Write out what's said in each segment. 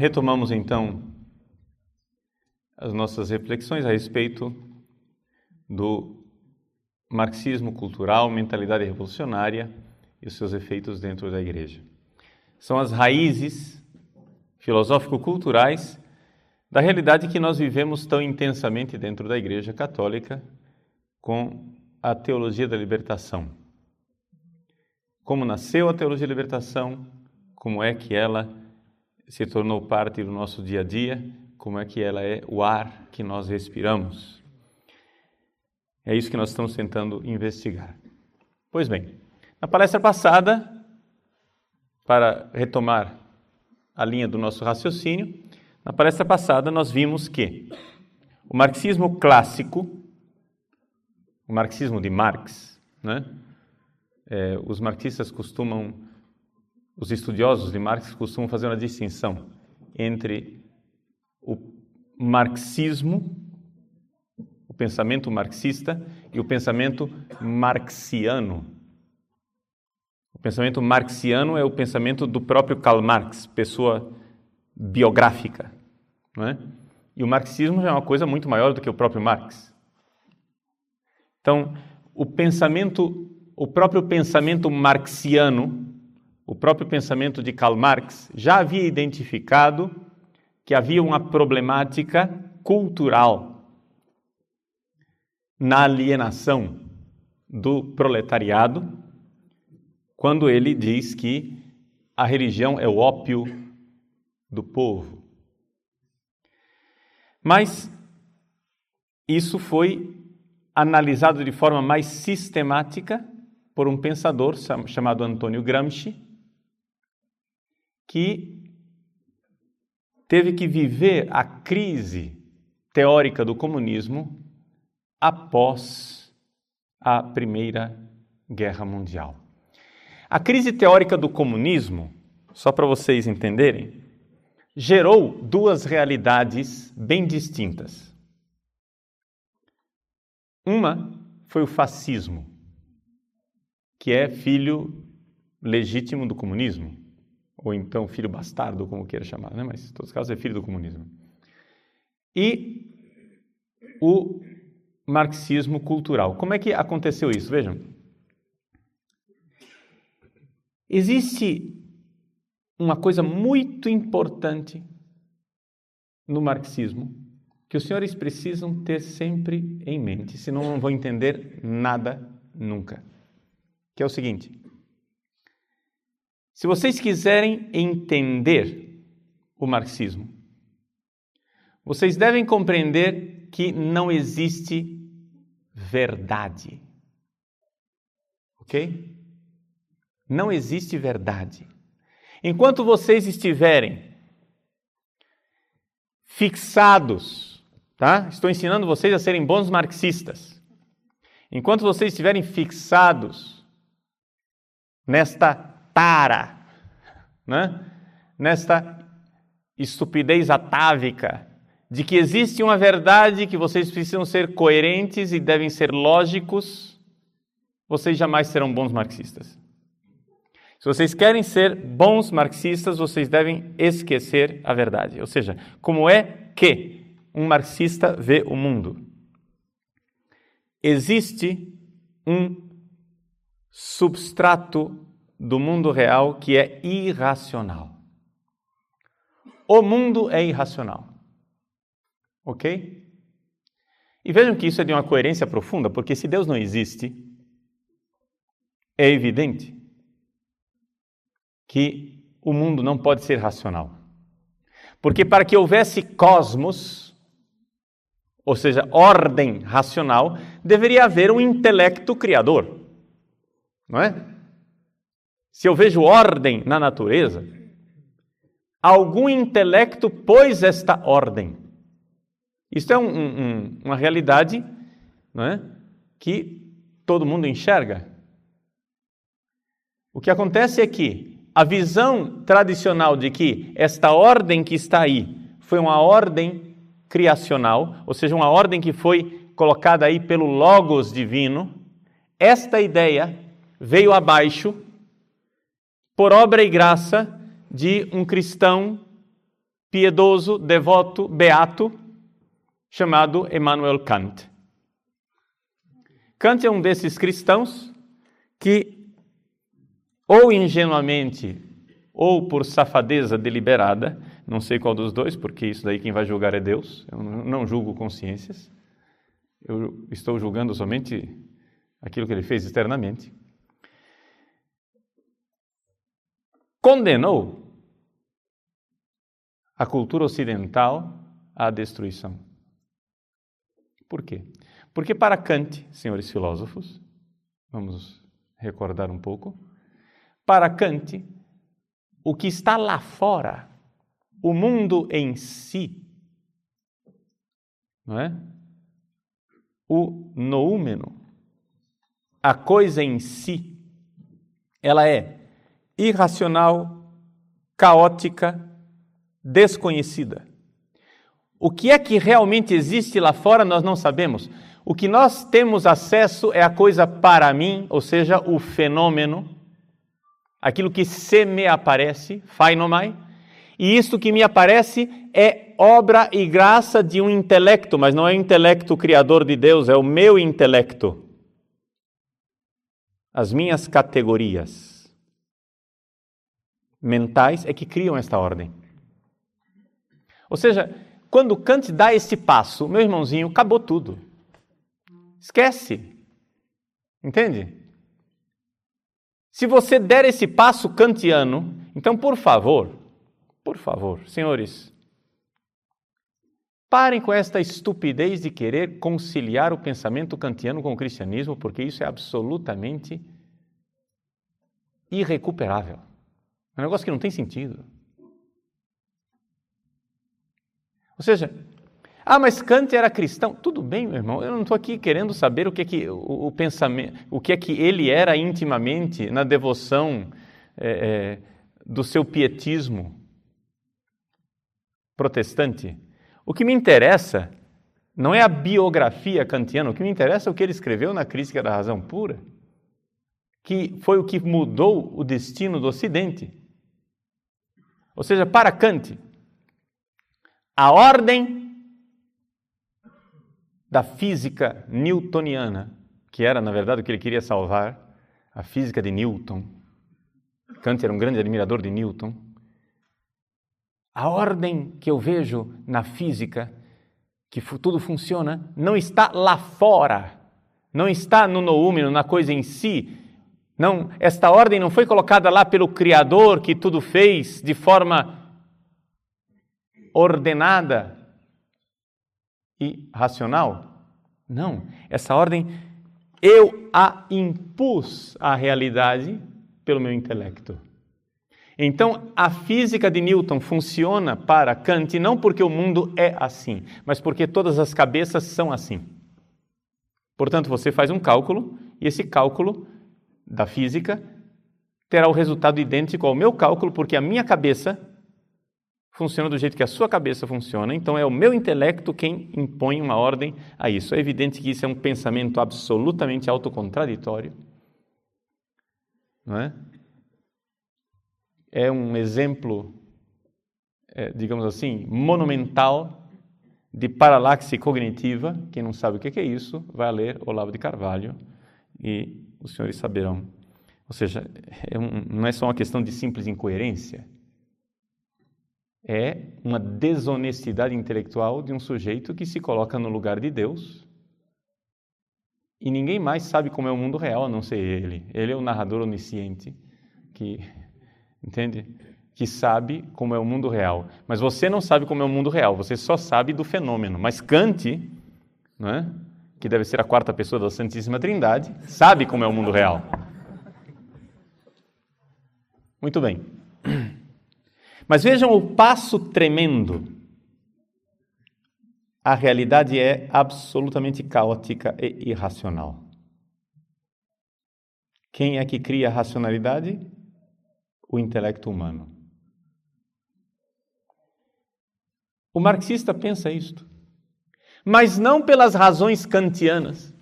retomamos então as nossas reflexões a respeito do marxismo cultural, mentalidade revolucionária e os seus efeitos dentro da igreja. São as raízes filosófico-culturais da realidade que nós vivemos tão intensamente dentro da Igreja Católica com a teologia da libertação. Como nasceu a teologia da libertação, como é que ela se tornou parte do nosso dia a dia, como é que ela é o ar que nós respiramos. É isso que nós estamos tentando investigar. Pois bem, na palestra passada, para retomar a linha do nosso raciocínio, na palestra passada nós vimos que o marxismo clássico, o marxismo de Marx, né? É, os marxistas costumam, os estudiosos de Marx costumam fazer uma distinção entre o marxismo, o pensamento marxista e o pensamento marxiano. O pensamento marxiano é o pensamento do próprio Karl Marx, pessoa biográfica. Não é? E o marxismo já é uma coisa muito maior do que o próprio Marx. Então, o pensamento, o próprio pensamento marxiano, o próprio pensamento de Karl Marx já havia identificado que havia uma problemática cultural na alienação do proletariado quando ele diz que a religião é o ópio do povo. Mas isso foi analisado de forma mais sistemática por um pensador chamado Antônio Gramsci, que teve que viver a crise teórica do comunismo após a Primeira Guerra Mundial. A crise teórica do comunismo, só para vocês entenderem, gerou duas realidades bem distintas. Uma foi o fascismo, que é filho legítimo do comunismo, ou então filho bastardo, como queira chamar, né? mas em todos os casos é filho do comunismo. E o marxismo cultural. Como é que aconteceu isso? Vejam, Existe uma coisa muito importante no marxismo que os senhores precisam ter sempre em mente, senão não vão entender nada nunca. Que é o seguinte: se vocês quiserem entender o marxismo, vocês devem compreender que não existe verdade. Ok? Não existe verdade. Enquanto vocês estiverem fixados, tá? Estou ensinando vocês a serem bons marxistas. Enquanto vocês estiverem fixados nesta tara, né? nesta estupidez atávica de que existe uma verdade que vocês precisam ser coerentes e devem ser lógicos, vocês jamais serão bons marxistas. Se vocês querem ser bons marxistas, vocês devem esquecer a verdade. Ou seja, como é que um marxista vê o mundo? Existe um substrato do mundo real que é irracional. O mundo é irracional. Ok? E vejam que isso é de uma coerência profunda, porque se Deus não existe, é evidente que o mundo não pode ser racional. Porque para que houvesse cosmos, ou seja, ordem racional, deveria haver um intelecto criador. Não é? Se eu vejo ordem na natureza, algum intelecto pôs esta ordem. Isso é um, um, uma realidade não é? que todo mundo enxerga. O que acontece é que a visão tradicional de que esta ordem que está aí foi uma ordem criacional, ou seja, uma ordem que foi colocada aí pelo Logos divino, esta ideia veio abaixo por obra e graça de um cristão piedoso, devoto, beato, chamado Emmanuel Kant. Kant é um desses cristãos que, ou ingenuamente, ou por safadeza deliberada, não sei qual dos dois, porque isso daí quem vai julgar é Deus, eu não julgo consciências, eu estou julgando somente aquilo que ele fez externamente. Condenou a cultura ocidental à destruição. Por quê? Porque para Kant, senhores filósofos, vamos recordar um pouco, para Kant, o que está lá fora, o mundo em si, não é? O noúmeno, a coisa em si, ela é irracional, caótica, desconhecida. O que é que realmente existe lá fora nós não sabemos. O que nós temos acesso é a coisa para mim, ou seja, o fenômeno, aquilo que se me aparece, phainomai, e isto que me aparece é obra e graça de um intelecto, mas não é o intelecto criador de Deus, é o meu intelecto. As minhas categorias mentais é que criam esta ordem. Ou seja, quando Kant dá esse passo, meu irmãozinho, acabou tudo. Esquece. Entende? Se você der esse passo kantiano, então, por favor, por favor, senhores, parem com esta estupidez de querer conciliar o pensamento kantiano com o cristianismo, porque isso é absolutamente irrecuperável. É um negócio que não tem sentido. Ou seja, ah, mas Kant era cristão. Tudo bem, meu irmão. Eu não estou aqui querendo saber o que é que o, o, pensamento, o que é que ele era intimamente na devoção é, é, do seu pietismo protestante. O que me interessa não é a biografia kantiana. O que me interessa é o que ele escreveu na Crítica da Razão Pura, que foi o que mudou o destino do Ocidente. Ou seja, para Kant, a ordem da física newtoniana, que era, na verdade, o que ele queria salvar, a física de Newton. Kant era um grande admirador de Newton. A ordem que eu vejo na física, que tudo funciona, não está lá fora, não está no noúmeno, na coisa em si. Não, esta ordem não foi colocada lá pelo Criador que tudo fez de forma ordenada e racional? Não. Essa ordem eu a impus à realidade pelo meu intelecto. Então, a física de Newton funciona para Kant não porque o mundo é assim, mas porque todas as cabeças são assim. Portanto, você faz um cálculo e esse cálculo da física terá o resultado idêntico ao meu cálculo, porque a minha cabeça funciona do jeito que a sua cabeça funciona, então é o meu intelecto quem impõe uma ordem a isso. É evidente que isso é um pensamento absolutamente autocontraditorio. Não é? É um exemplo, é, digamos assim, monumental de paralaxe cognitiva. Quem não sabe o que é isso, vai ler Olavo de Carvalho e os senhores saberão. Ou seja, é um, não é só uma questão de simples incoerência é uma desonestidade intelectual de um sujeito que se coloca no lugar de Deus e ninguém mais sabe como é o mundo real a não ser ele. Ele é o narrador onisciente que, entende? Que sabe como é o mundo real. Mas você não sabe como é o mundo real, você só sabe do fenômeno. Mas Kant, não é? Que deve ser a quarta pessoa da Santíssima Trindade, sabe como é o mundo real. Muito bem. Mas vejam o passo tremendo. A realidade é absolutamente caótica e irracional. Quem é que cria a racionalidade? O intelecto humano. O marxista pensa isto, mas não pelas razões kantianas,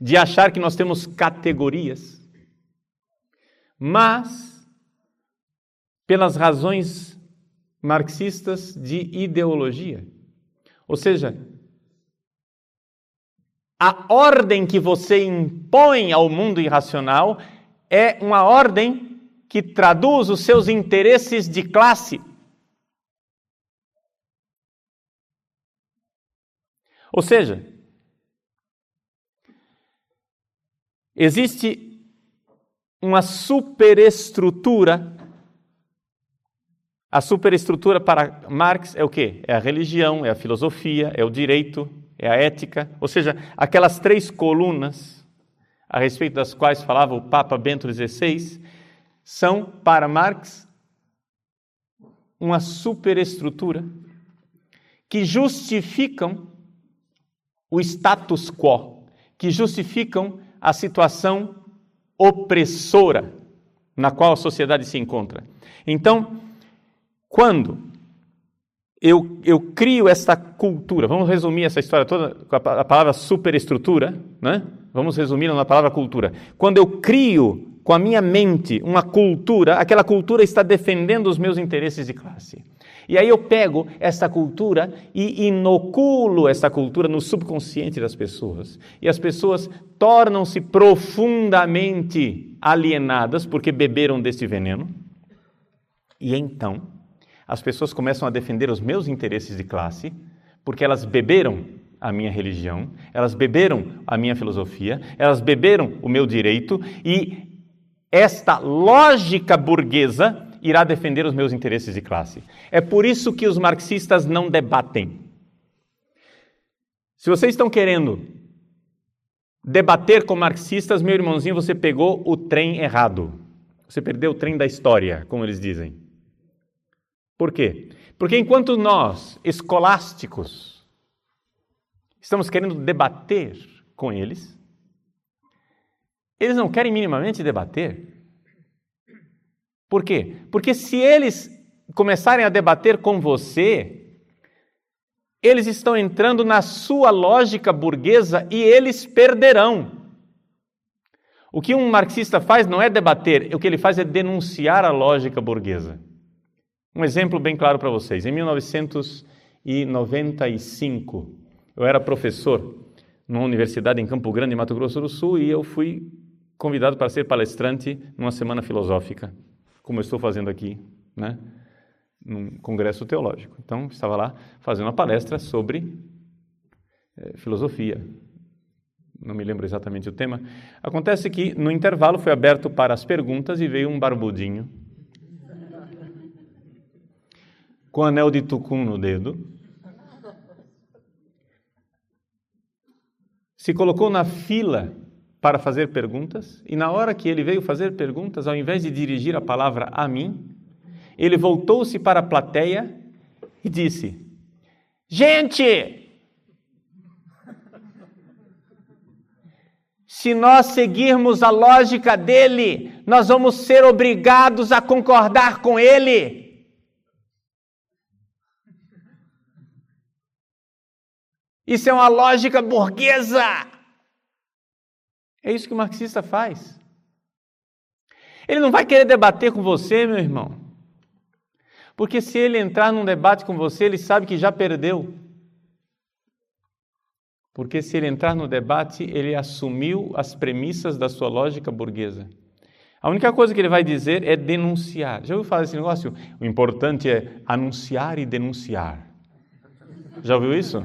de achar que nós temos categorias, mas pelas razões marxistas de ideologia. Ou seja, a ordem que você impõe ao mundo irracional é uma ordem que traduz os seus interesses de classe. Ou seja, existe uma superestrutura. A superestrutura para Marx é o quê? É a religião, é a filosofia, é o direito, é a ética, ou seja, aquelas três colunas a respeito das quais falava o Papa Bento XVI, são para Marx uma superestrutura que justificam o status quo, que justificam a situação opressora na qual a sociedade se encontra. Então, quando eu, eu crio essa cultura. Vamos resumir essa história toda com a, palavra superestrutura, né? Vamos resumi-la na palavra cultura. Quando eu crio com a minha mente uma cultura, aquela cultura está defendendo os meus interesses de classe. E aí eu pego essa cultura e inoculo essa cultura no subconsciente das pessoas. E as pessoas tornam-se profundamente alienadas porque beberam desse veneno. E então, as pessoas começam a defender os meus interesses de classe, porque elas beberam a minha religião, elas beberam a minha filosofia, elas beberam o meu direito e esta lógica burguesa irá defender os meus interesses de classe. É por isso que os marxistas não debatem. Se vocês estão querendo debater com marxistas, meu irmãozinho, você pegou o trem errado. Você perdeu o trem da história, como eles dizem. Por quê? Porque enquanto nós, escolásticos, estamos querendo debater com eles, eles não querem minimamente debater. Por quê? Porque se eles começarem a debater com você, eles estão entrando na sua lógica burguesa e eles perderão. O que um marxista faz não é debater, o que ele faz é denunciar a lógica burguesa. Um exemplo bem claro para vocês. Em 1995, eu era professor numa universidade em Campo Grande, Mato Grosso do Sul, e eu fui convidado para ser palestrante numa semana filosófica, como eu estou fazendo aqui, né? num congresso teológico. Então, estava lá fazendo uma palestra sobre é, filosofia. Não me lembro exatamente o tema. Acontece que no intervalo foi aberto para as perguntas e veio um barbudinho com anel de tucum no dedo, se colocou na fila para fazer perguntas, e na hora que ele veio fazer perguntas, ao invés de dirigir a palavra a mim, ele voltou-se para a plateia e disse: Gente! Se nós seguirmos a lógica dele, nós vamos ser obrigados a concordar com ele. Isso é uma lógica burguesa. É isso que o marxista faz. Ele não vai querer debater com você, meu irmão. Porque se ele entrar num debate com você, ele sabe que já perdeu. Porque se ele entrar no debate, ele assumiu as premissas da sua lógica burguesa. A única coisa que ele vai dizer é denunciar. Já ouviu falar desse negócio? O importante é anunciar e denunciar. Já ouviu isso?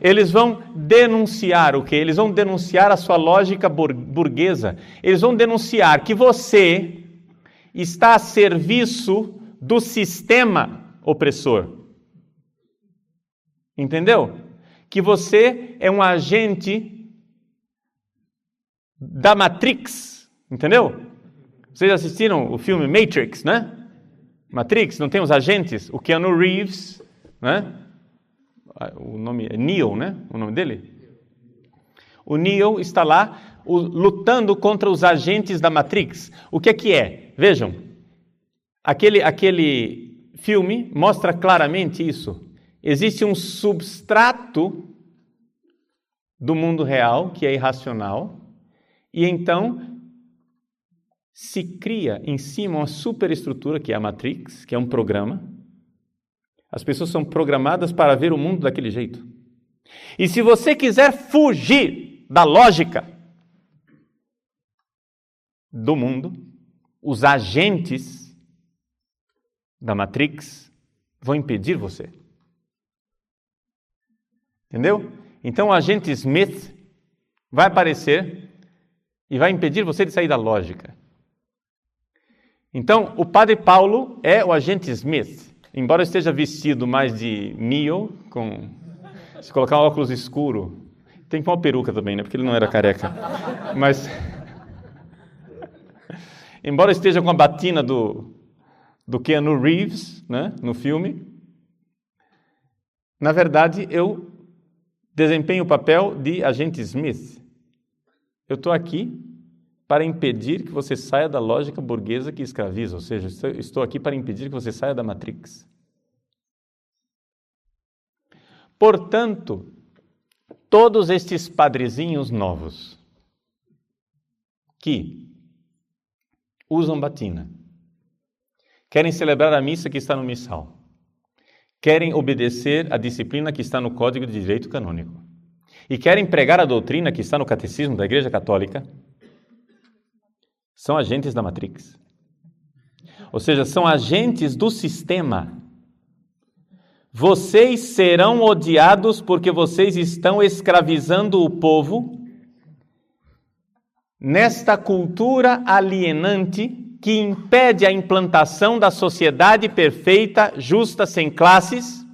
Eles vão denunciar o que? Eles vão denunciar a sua lógica burguesa. Eles vão denunciar que você está a serviço do sistema opressor. Entendeu? Que você é um agente da Matrix. Entendeu? Vocês assistiram o filme Matrix, né? Matrix, não tem os agentes? O Keanu Reeves, né? O nome é Neo, né? O nome dele? O Neo está lá o, lutando contra os agentes da Matrix. O que é que é? Vejam, aquele, aquele filme mostra claramente isso. Existe um substrato do mundo real que é irracional, e então se cria em cima uma superestrutura que é a Matrix, que é um programa, As pessoas são programadas para ver o mundo daquele jeito. E se você quiser fugir da lógica do mundo, os agentes da Matrix vão impedir você. Entendeu? Então o agente Smith vai aparecer e vai impedir você de sair da lógica. Então, o padre Paulo é o agente Smith. Embora esteja vestido mais de Neo, com se colocar um óculos escuro, tem que pôr uma peruca também, né? Porque ele não era careca. Mas embora esteja com a batina do do Keanu Reeves, né, no filme, na verdade eu desempenho o papel de agente Smith. Eu estou aqui para impedir que você saia da lógica burguesa que escraviza, ou seja, estou aqui para impedir que você saia da Matrix. Portanto, todos estes padrezinhos novos que usam batina, querem celebrar a missa que está no missal, querem obedecer a disciplina que está no Código de Direito Canônico e querem pregar a doutrina que está no Catecismo da Igreja Católica, são agentes da Matrix. Ou seja, são agentes do sistema. Vocês serão odiados porque vocês estão escravizando o povo nesta cultura alienante que impede a implantação da sociedade perfeita, justa, sem classes,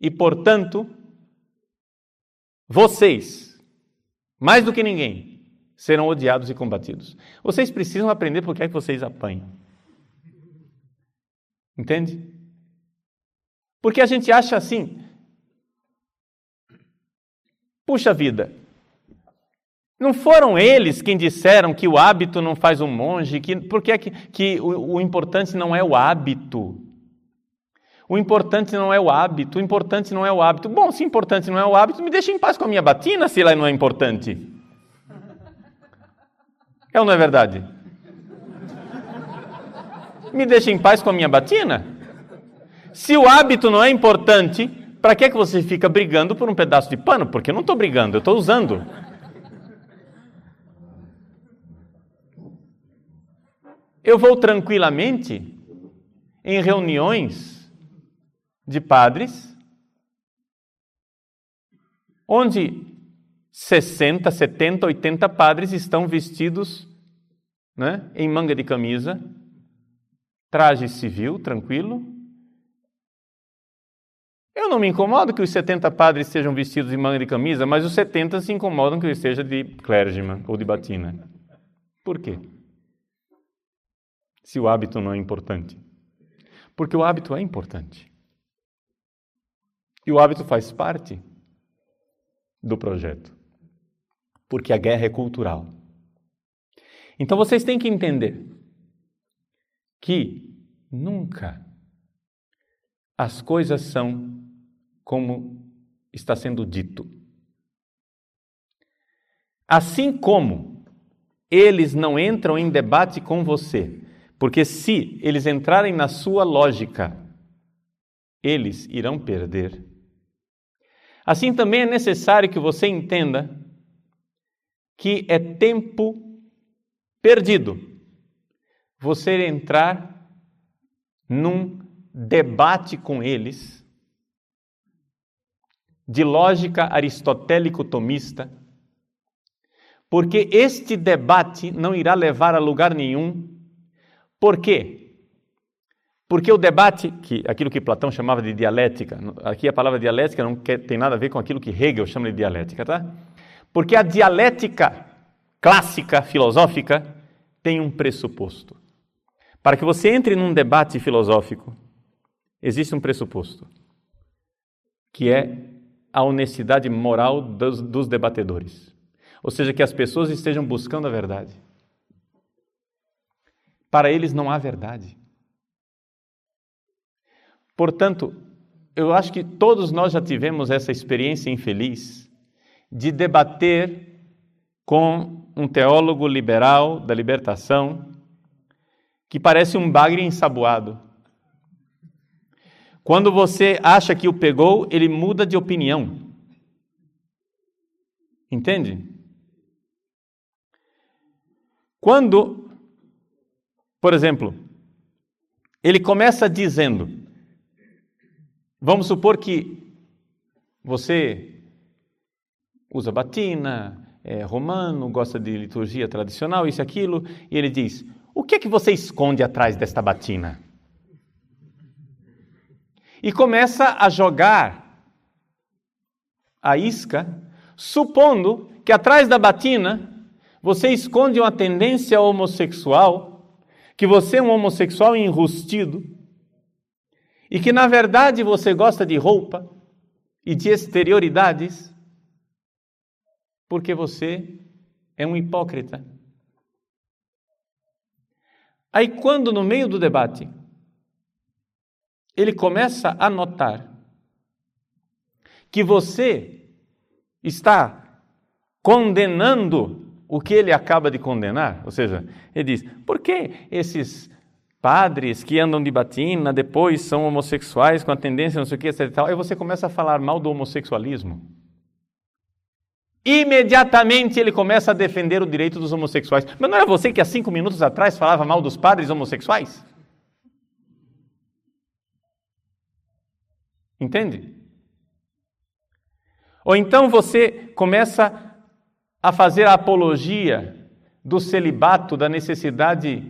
e, portanto, vocês, mais do que ninguém, serão odiados e combatidos. Vocês precisam aprender por que é que vocês apanham. Entende? Porque a gente acha assim, puxa vida, não foram eles quem disseram que o hábito não faz um monge, que, porque é que, que o, o importante não é o hábito. O importante não é o hábito, o importante não é o hábito. Bom, se importante não é o hábito, me deixa em paz com a minha batina se ela não é importante. É ou não é verdade? Me deixa em paz com a minha batina? Se o hábito não é importante, para que, é que você fica brigando por um pedaço de pano? Porque eu não estou brigando, eu estou usando. Eu vou tranquilamente em reuniões de padres, onde 60, 70, 80 padres estão vestidos né, em manga de camisa, traje civil, tranquilo. Eu não me incomodo que os 70 padres estejam vestidos em manga de camisa, mas os 70 se incomodam que eu esteja de clergyman ou de batina. Por quê? se o hábito não é importante? Porque o hábito é importante. E o hábito faz parte do projeto. Porque a guerra é cultural. Então vocês têm que entender que nunca as coisas são como está sendo dito. Assim como eles não entram em debate com você porque se eles entrarem na sua lógica, eles irão perder. Assim também é necessário que você entenda que é tempo perdido você entrar num debate com eles de lógica aristotélico-tomista, porque este debate não irá levar a lugar nenhum por quê? Porque o debate, que, aquilo que Platão chamava de dialética, aqui a palavra dialética não quer, tem nada a ver com aquilo que Hegel chama de dialética, tá? Porque a dialética clássica, filosófica, tem um pressuposto. Para que você entre num debate filosófico, existe um pressuposto, que é a honestidade moral dos, dos debatedores. Ou seja, que as pessoas estejam buscando a verdade. Para eles não há verdade. Portanto, eu acho que todos nós já tivemos essa experiência infeliz de debater com um teólogo liberal da libertação que parece um bagre ensaboado. Quando você acha que o pegou, ele muda de opinião. Entende? Quando, por exemplo, ele começa dizendo: Vamos supor que você usa batina, é romano, gosta de liturgia tradicional, isso e aquilo, e ele diz: O que é que você esconde atrás desta batina? E começa a jogar a isca, supondo que atrás da batina você esconde uma tendência homossexual, que você é um homossexual enrustido, e que na verdade você gosta de roupa e de exterioridades, porque você é um hipócrita. Aí, quando no meio do debate ele começa a notar que você está condenando o que ele acaba de condenar, ou seja, ele diz: por que esses padres que andam de batina depois são homossexuais com a tendência não sei o que, etc. Aí você começa a falar mal do homossexualismo. Imediatamente ele começa a defender o direito dos homossexuais. Mas não era você que há cinco minutos atrás falava mal dos padres homossexuais? Entende? Ou então você começa a fazer a apologia do celibato, da necessidade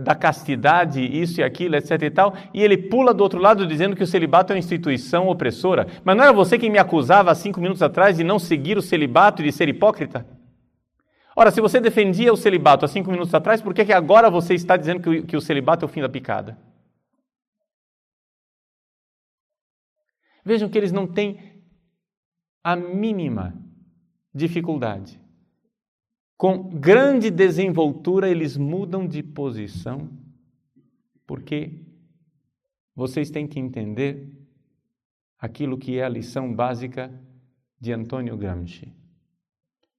da castidade, isso e aquilo, etc e tal, e ele pula do outro lado dizendo que o celibato é uma instituição opressora. Mas não era você quem me acusava há cinco minutos atrás de não seguir o celibato e de ser hipócrita? Ora, se você defendia o celibato há cinco minutos atrás, por que, que agora você está dizendo que o, que o celibato é o fim da picada? Vejam que eles não têm a mínima dificuldade. Com grande desenvoltura, eles mudam de posição, porque vocês têm que entender aquilo que é a lição básica de Antônio Gramsci.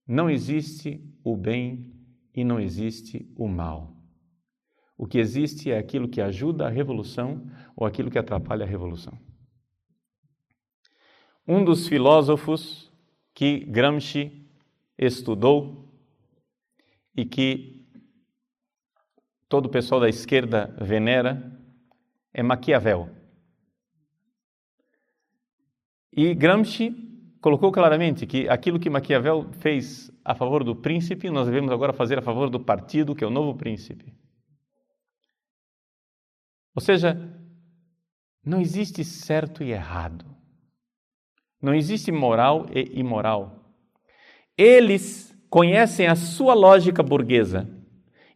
Não existe o bem e não existe o mal. O que existe é aquilo que ajuda a revolução ou aquilo que atrapalha a revolução. Um dos filósofos que Gramsci estudou e que todo o pessoal da esquerda venera é Maquiavel. E Gramsci colocou claramente que aquilo que Maquiavel fez a favor do príncipe, nós devemos agora fazer a favor do partido, que é o novo príncipe. Ou seja, não existe certo e errado. Não existe moral e imoral. Eles conhecem a sua lógica burguesa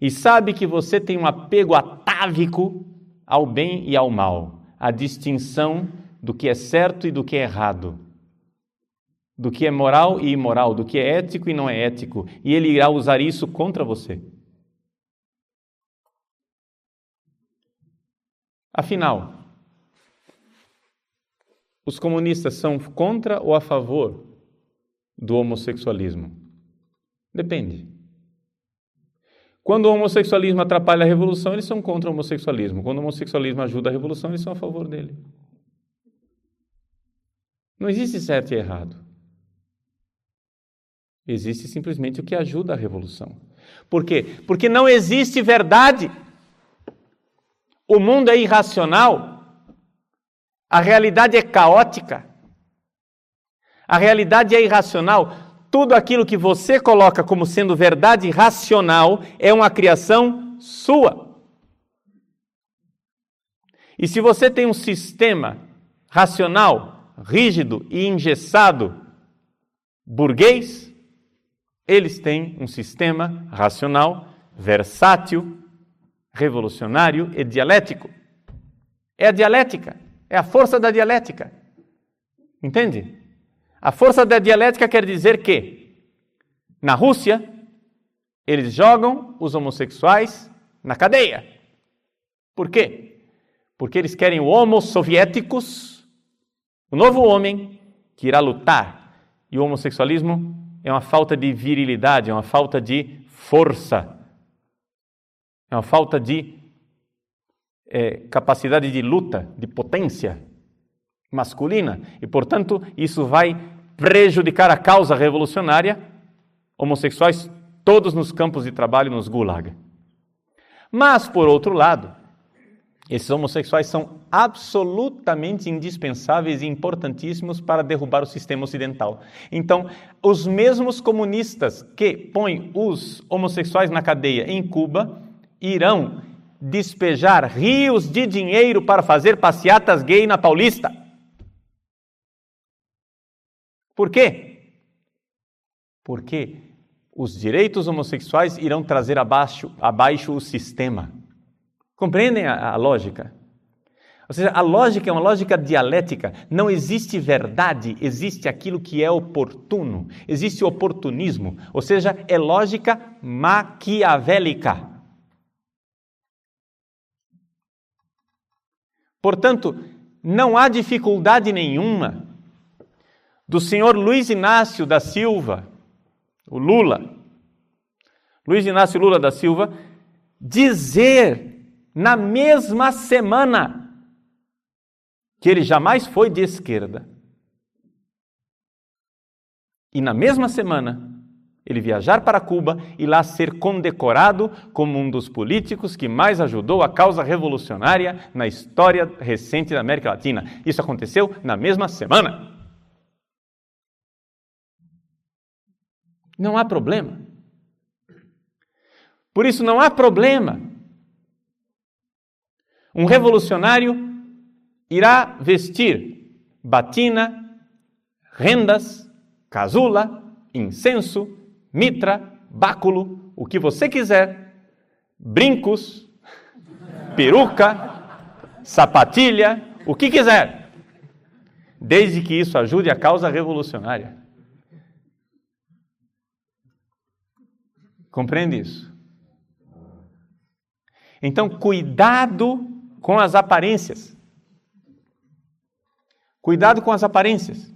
e sabem que você tem um apego atávico ao bem e ao mal, a distinção do que é certo e do que é errado, do que é moral e imoral, do que é ético e não é ético, e ele irá usar isso contra você. Afinal, os comunistas são contra ou a favor do homossexualismo? Depende. Quando o homossexualismo atrapalha a revolução, eles são contra o homossexualismo. Quando o homossexualismo ajuda a revolução, eles são a favor dele. Não existe certo e errado. Existe simplesmente o que ajuda a revolução. Por quê? Porque não existe verdade. O mundo é irracional a realidade é caótica. A realidade é irracional. Tudo aquilo que você coloca como sendo verdade racional é uma criação sua. E se você tem um sistema racional, rígido e engessado, burguês, eles têm um sistema racional, versátil, revolucionário e dialético. É a dialética. É a força da dialética. Entende? A força da dialética quer dizer que, na Rússia, eles jogam os homossexuais na cadeia. Por quê? Porque eles querem o homo soviéticos, o novo homem que irá lutar. E o homossexualismo é uma falta de virilidade, é uma falta de força, é uma falta de é, capacidade de luta, de potência. Masculina. E, portanto, isso vai prejudicar a causa revolucionária, homossexuais todos nos campos de trabalho, nos gulag. Mas, por outro lado, esses homossexuais são absolutamente indispensáveis e importantíssimos para derrubar o sistema ocidental. Então, os mesmos comunistas que põem os homossexuais na cadeia em Cuba irão despejar rios de dinheiro para fazer passeatas gay na Paulista. Por quê? Porque os direitos homossexuais irão trazer abaixo, abaixo o sistema. Compreendem a, a lógica? Ou seja, a lógica é uma lógica dialética. Não existe verdade, existe aquilo que é oportuno. Existe oportunismo, ou seja, é lógica maquiavélica. Portanto, não há dificuldade nenhuma do senhor Luiz Inácio da Silva, o Lula, Luiz Inácio Lula da Silva, dizer na mesma semana que ele jamais foi de esquerda. E na mesma semana, ele viajar para Cuba e lá ser condecorado como um dos políticos que mais ajudou a causa revolucionária na história recente da América Latina. Isso aconteceu na mesma semana. Não há problema. Por isso, não há problema um revolucionário irá vestir batina, rendas, casula, incenso, mitra, báculo, o que você quiser, brincos, peruca, sapatilha, o que quiser, desde que isso ajude a causa revolucionária. Compreende isso? Então, cuidado com as aparências. Cuidado com as aparências.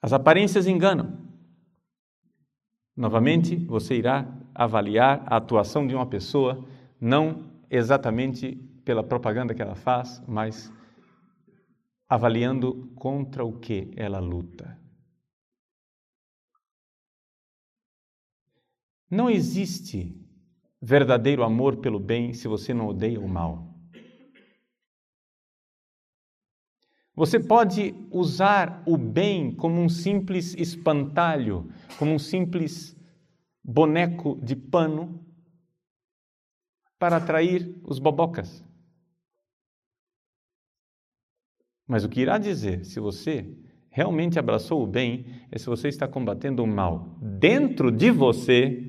As aparências enganam. Novamente, você irá avaliar a atuação de uma pessoa não exatamente pela propaganda que ela faz, mas avaliando contra o que ela luta. Não existe verdadeiro amor pelo bem se você não odeia o mal. Você pode usar o bem como um simples espantalho, como um simples boneco de pano para atrair os bobocas. Mas o que irá dizer se você realmente abraçou o bem é se você está combatendo o mal dentro de você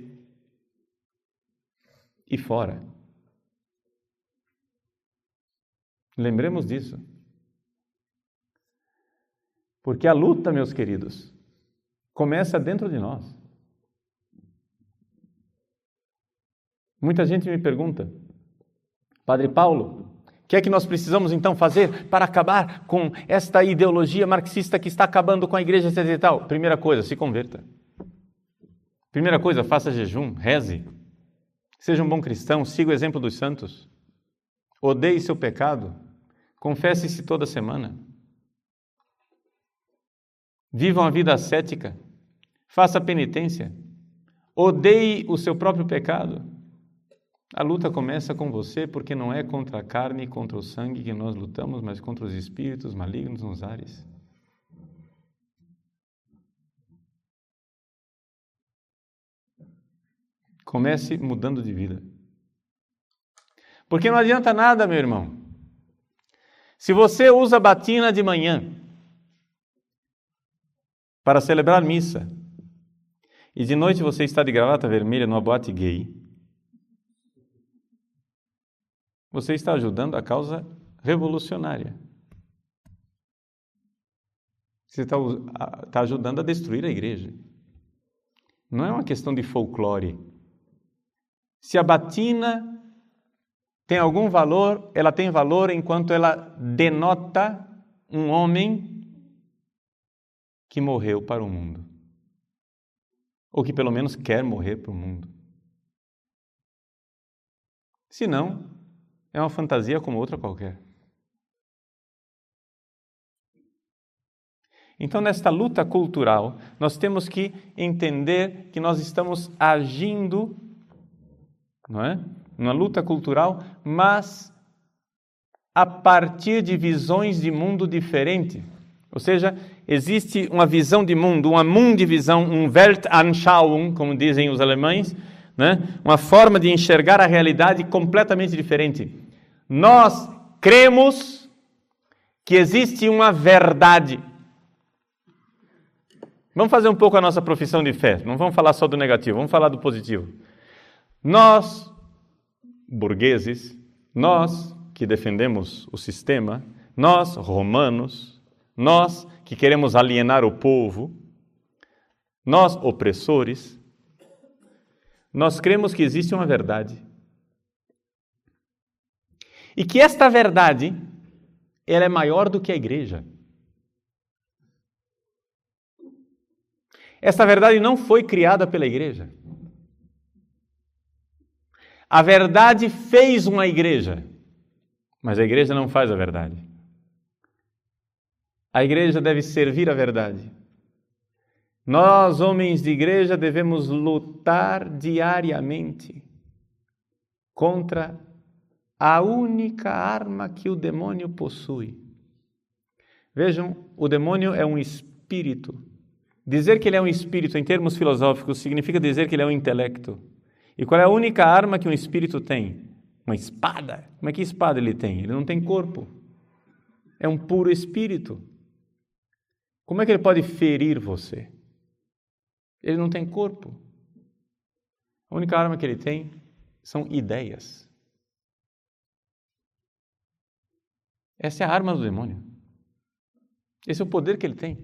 e fora. Lembremos disso. Porque a luta, meus queridos, começa dentro de nós. Muita gente me pergunta, Padre Paulo, o que é que nós precisamos então fazer para acabar com esta ideologia marxista que está acabando com a igreja etc. tal? Primeira coisa, se converta. Primeira coisa, faça jejum, reze, Seja um bom cristão, siga o exemplo dos santos. Odeie seu pecado. Confesse-se toda semana. Viva uma vida ascética. Faça penitência. Odeie o seu próprio pecado. A luta começa com você porque não é contra a carne e contra o sangue que nós lutamos, mas contra os espíritos malignos nos ares. Comece mudando de vida. Porque não adianta nada, meu irmão. Se você usa batina de manhã para celebrar missa e de noite você está de gravata vermelha numa boate gay, você está ajudando a causa revolucionária. Você está, está ajudando a destruir a igreja. Não é uma questão de folclore. Se a batina tem algum valor, ela tem valor enquanto ela denota um homem que morreu para o mundo. Ou que pelo menos quer morrer para o mundo. Se não, é uma fantasia como outra qualquer. Então, nesta luta cultural, nós temos que entender que nós estamos agindo, não é? Uma luta cultural, mas a partir de visões de mundo diferente. Ou seja, existe uma visão de mundo, uma mundivisão, um Weltanschauung, como dizem os alemães, né? uma forma de enxergar a realidade completamente diferente. Nós cremos que existe uma verdade. Vamos fazer um pouco a nossa profissão de fé. Não vamos falar só do negativo, vamos falar do positivo. Nós, burgueses, nós que defendemos o sistema, nós, romanos, nós que queremos alienar o povo, nós, opressores, nós cremos que existe uma verdade. E que esta verdade, ela é maior do que a igreja. Esta verdade não foi criada pela igreja. A verdade fez uma igreja, mas a igreja não faz a verdade. A igreja deve servir a verdade. Nós, homens de igreja, devemos lutar diariamente contra a única arma que o demônio possui. Vejam, o demônio é um espírito Dizer que ele é um espírito em termos filosóficos significa dizer que ele é um intelecto. E qual é a única arma que um espírito tem? Uma espada. Como é que espada ele tem? Ele não tem corpo. É um puro espírito. Como é que ele pode ferir você? Ele não tem corpo. A única arma que ele tem são ideias. Essa é a arma do demônio. Esse é o poder que ele tem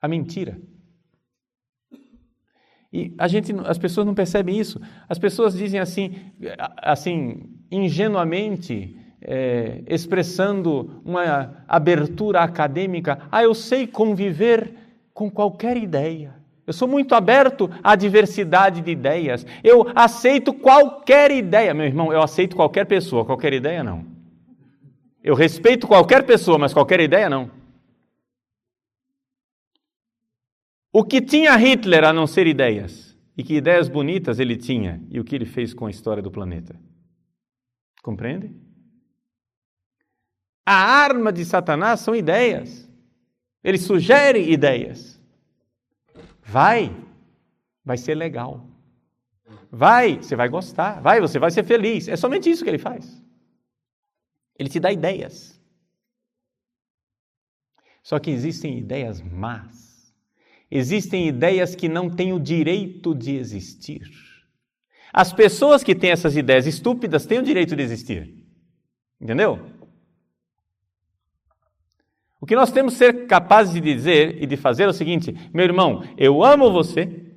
a mentira. E a gente, as pessoas não percebem isso. As pessoas dizem assim, assim ingenuamente, é, expressando uma abertura acadêmica: ah, eu sei conviver com qualquer ideia. Eu sou muito aberto à diversidade de ideias. Eu aceito qualquer ideia. Meu irmão, eu aceito qualquer pessoa, qualquer ideia não. Eu respeito qualquer pessoa, mas qualquer ideia não. O que tinha Hitler a não ser ideias? E que ideias bonitas ele tinha e o que ele fez com a história do planeta? Compreende? A arma de Satanás são ideias. Ele sugere ideias. Vai, vai ser legal. Vai, você vai gostar. Vai, você vai ser feliz. É somente isso que ele faz. Ele te dá ideias. Só que existem ideias más Existem ideias que não têm o direito de existir. As pessoas que têm essas ideias estúpidas têm o direito de existir. Entendeu? O que nós temos que ser capazes de dizer e de fazer é o seguinte: meu irmão, eu amo você,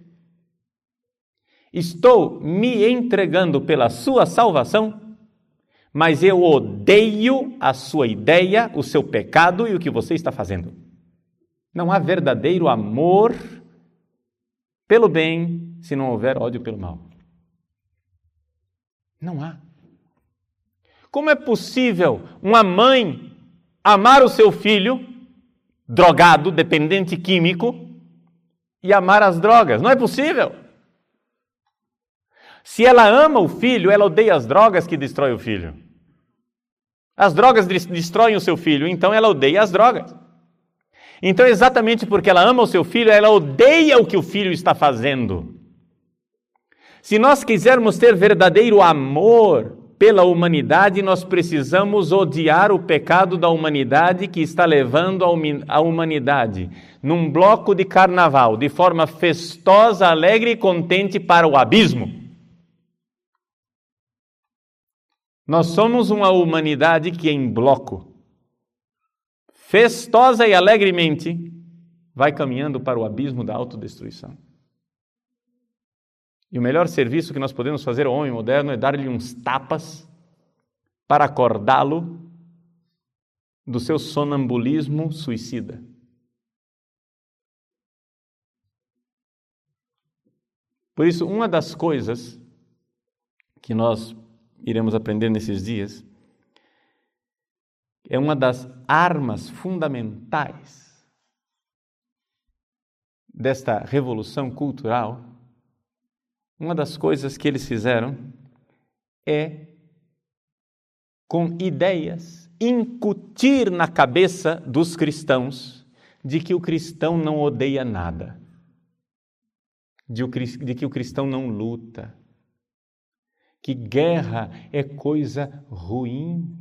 estou me entregando pela sua salvação, mas eu odeio a sua ideia, o seu pecado e o que você está fazendo. Não há verdadeiro amor pelo bem se não houver ódio pelo mal. Não há. Como é possível uma mãe amar o seu filho, drogado, dependente químico, e amar as drogas? Não é possível. Se ela ama o filho, ela odeia as drogas que destroem o filho. As drogas destroem o seu filho, então ela odeia as drogas. Então, exatamente porque ela ama o seu filho, ela odeia o que o filho está fazendo. Se nós quisermos ter verdadeiro amor pela humanidade, nós precisamos odiar o pecado da humanidade que está levando a humanidade num bloco de carnaval, de forma festosa, alegre e contente para o abismo. Nós somos uma humanidade que, em bloco, festosa e alegremente, vai caminhando para o abismo da autodestruição. E o melhor serviço que nós podemos fazer ao homem moderno é dar-lhe uns tapas para acordá-lo do seu sonambulismo suicida. Por isso, uma das coisas que nós iremos aprender nesses dias é uma das armas fundamentais desta revolução cultural, uma das coisas que eles fizeram é, com ideias, incutir na cabeça dos cristãos de que o cristão não odeia nada, de, que o cristão não luta, que guerra é coisa ruim.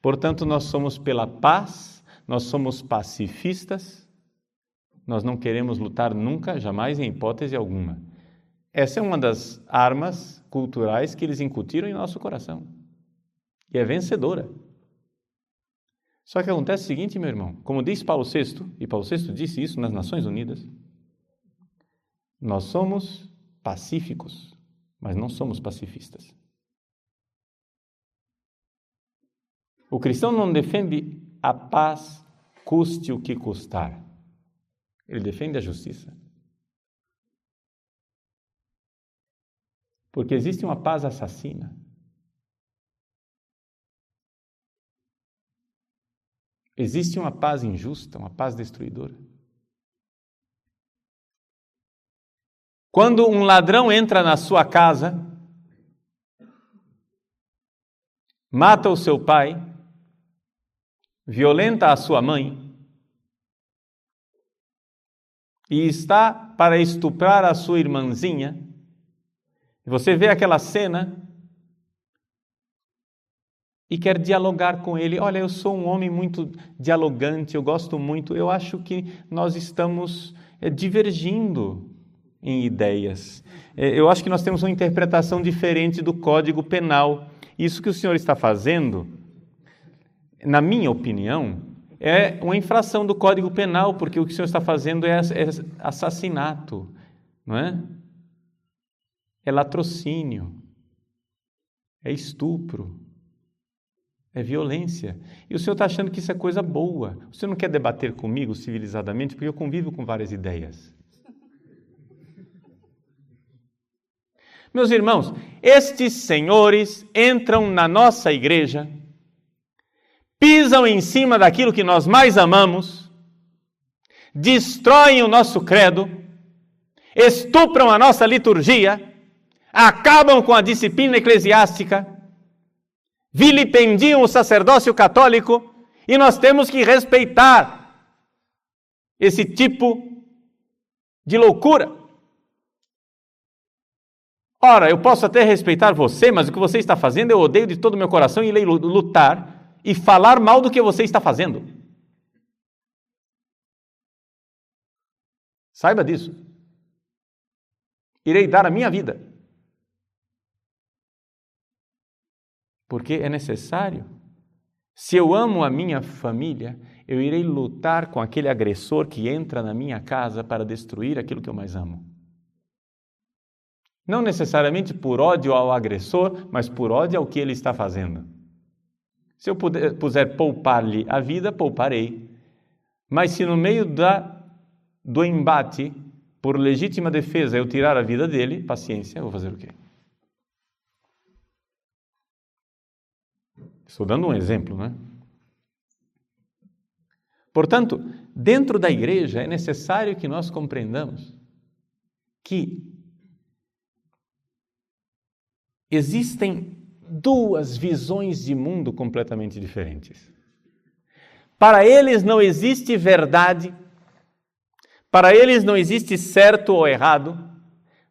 Portanto, nós somos pela paz, nós somos pacifistas, nós não queremos lutar nunca, jamais, em hipótese alguma. Essa é uma das armas culturais que eles incutiram em nosso coração. E é vencedora. Só que acontece o seguinte, meu irmão, como diz Paulo VI, e Paulo VI disse isso nas Nações Unidas, nós somos pacíficos, mas não somos pacifistas. O cristão não defende a paz, custe o que custar. Ele defende a justiça. Porque existe uma paz assassina. Existe uma paz injusta, uma paz destruidora. Quando um ladrão entra na sua casa, mata o seu pai, violenta a sua mãe e está para estuprar a sua irmãzinha, você vê aquela cena e quer dialogar com ele. Olha, eu sou um homem muito dialogante, eu gosto muito. Eu acho que nós estamos é, divergindo em ideias. É, eu acho que nós temos uma interpretação diferente do Código Penal. Isso que o senhor está fazendo, na minha opinião, é uma infração do Código Penal, porque o que o senhor está fazendo é, é assassinato, não é? É latrocínio, é estupro é violência. E o senhor está achando que isso é coisa boa. O senhor não quer debater comigo civilizadamente, porque eu convivo com várias ideias. Meus irmãos, estes senhores entram na nossa igreja, pisam em cima daquilo que nós mais amamos, destroem o nosso credo, estupram a nossa liturgia, acabam com a disciplina eclesiástica vilipendiam o sacerdócio católico e nós temos que respeitar esse tipo de loucura. Ora, eu posso até respeitar você, mas o que você está fazendo eu odeio de todo o meu coração e irei lutar e falar mal do que você está fazendo. Saiba disso. Irei dar a minha vida porque é necessário. Se eu amo a minha família, eu irei lutar com aquele agressor que entra na minha casa para destruir aquilo que eu mais amo. Não necessariamente por ódio ao agressor, mas por ódio ao que ele está fazendo. Se eu puder, puser poupar-lhe a vida, pouparei. Mas se no meio da, do embate, por legítima defesa, eu tirar a vida dele, paciência, vou fazer o quê? Estou dando um exemplo, né? Portanto, dentro da igreja é necessário que nós compreendamos que existem duas visões de mundo completamente diferentes. Para eles não existe verdade, para eles não existe certo ou errado,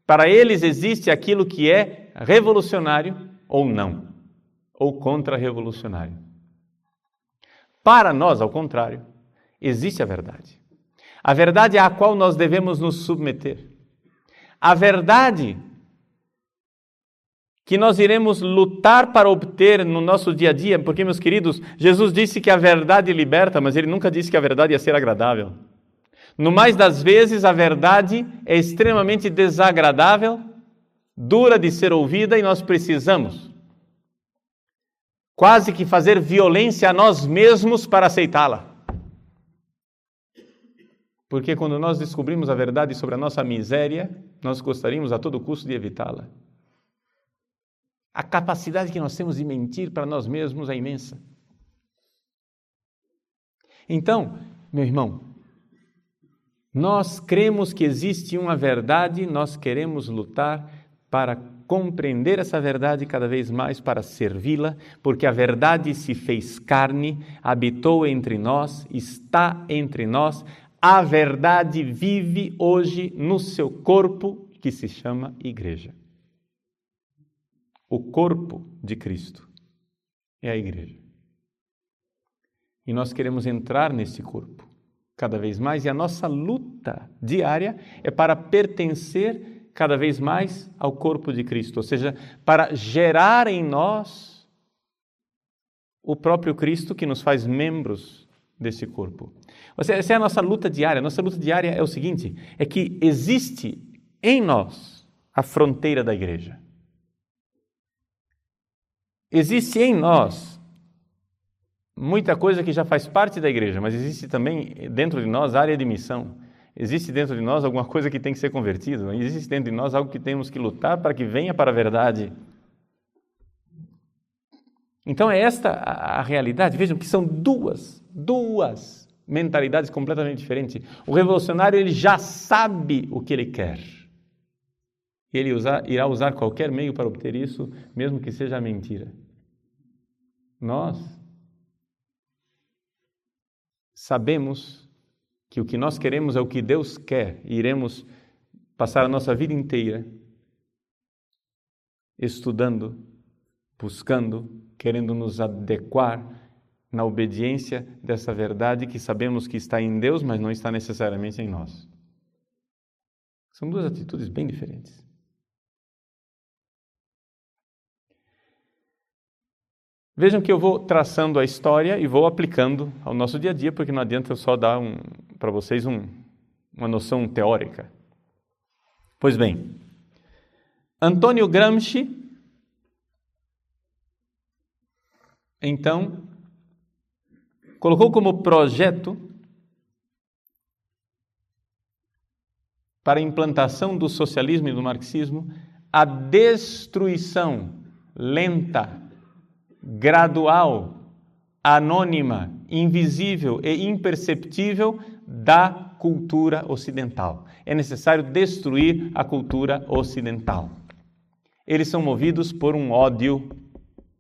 para eles existe aquilo que é revolucionário ou não ou contra-revolucionário. Para nós, ao contrário, existe a verdade. A verdade é a qual nós devemos nos submeter. A verdade que nós iremos lutar para obter no nosso dia a dia, porque, meus queridos, Jesus disse que a verdade liberta, mas ele nunca disse que a verdade ia ser agradável. No mais das vezes, a verdade é extremamente desagradável, dura de ser ouvida e nós precisamos quase que fazer violência a nós mesmos para aceitá-la. Porque quando nós descobrimos a verdade sobre a nossa miséria, nós gostaríamos a todo custo de evitá-la. A capacidade que nós temos de mentir para nós mesmos é imensa. Então, meu irmão, Nós cremos que existe uma verdade, nós queremos lutar para compreender essa verdade cada vez mais, para servi-la, porque a verdade se fez carne, habitou entre nós, está entre nós. A verdade vive hoje no seu corpo, que se chama igreja. O corpo de Cristo é a igreja. E nós queremos entrar nesse corpo cada vez mais, e a nossa luta diária é para pertencer cada vez mais ao corpo de Cristo, ou seja, para gerar em nós o próprio Cristo que nos faz membros desse corpo. Essa é a nossa luta diária. A nossa luta diária é o seguinte: é que existe em nós a fronteira da igreja. Existe em nós muita coisa que já faz parte da igreja, mas existe também dentro de nós área de missão. Existe dentro de nós alguma coisa que tem que ser convertida. Existe dentro de nós algo que temos que lutar para que venha para a verdade. Então é esta a, a realidade. Vejam que são duas, duas mentalidades completamente diferentes. O revolucionário ele já sabe o que ele quer. Ele usar, irá usar qualquer meio para obter isso, mesmo que seja mentira. Nós sabemos que o que nós queremos é o que Deus quer e iremos passar a nossa vida inteira estudando, buscando, querendo nos adequar na obediência dessa verdade que sabemos que está em Deus, mas não está necessariamente em nós. São duas atitudes bem diferentes. Vejam que eu vou traçando a história e vou aplicando ao nosso dia a dia, porque não adianta eu só dar um, para vocês um, uma noção teórica. Pois bem, Antônio Gramsci, então, colocou como projeto para a implantação do socialismo e do marxismo a destruição lenta gradual, anônima, invisível e imperceptível da cultura ocidental. É necessário destruir a cultura ocidental. Eles são movidos por um ódio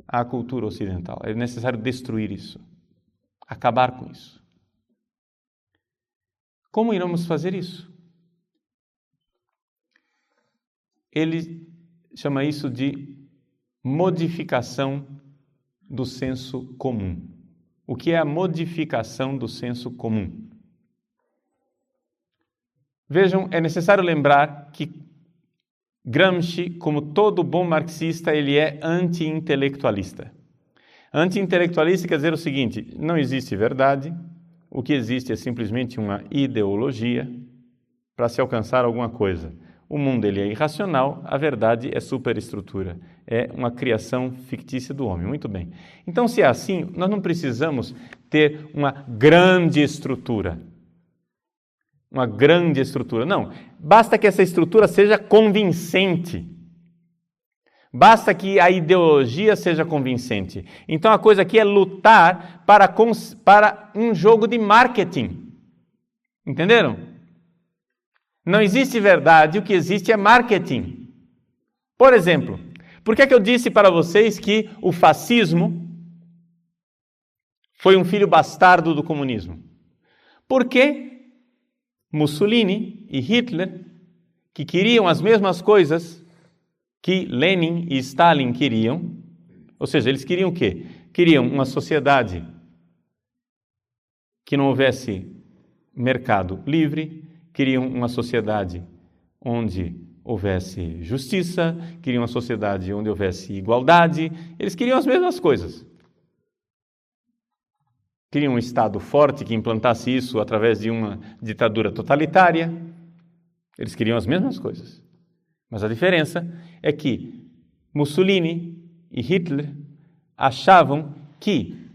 à cultura ocidental. É necessário destruir isso, acabar com isso. Como iremos fazer isso? Ele chama isso de modificação do senso comum. O que é a modificação do senso comum? Vejam, é necessário lembrar que Gramsci, como todo bom marxista, ele é anti-intelectualista. Anti-intelectualista quer dizer o seguinte: não existe verdade, o que existe é simplesmente uma ideologia para se alcançar alguma coisa. O mundo ele é irracional, a verdade é superestrutura, é uma criação fictícia do homem. Muito bem. Então, se é assim, nós não precisamos ter uma grande estrutura. Uma grande estrutura. Não. Basta que essa estrutura seja convincente. Basta que a ideologia seja convincente. Então, a coisa aqui é lutar para, para um jogo de marketing. Entenderam? Não existe verdade, o que existe é marketing. Por exemplo, por que, é que eu disse para vocês que o fascismo foi um filho bastardo do comunismo? Porque Mussolini e Hitler, que queriam as mesmas coisas que Lenin e Stalin queriam, ou seja, eles queriam o quê? Queriam uma sociedade que não houvesse mercado livre, queriam uma sociedade onde houvesse justiça, queriam uma sociedade onde houvesse igualdade, eles queriam as mesmas coisas. Queriam um Estado forte que implantasse isso através de uma ditadura totalitária. Eles queriam as mesmas coisas. Mas a diferença é que Mussolini e Hitler achavam que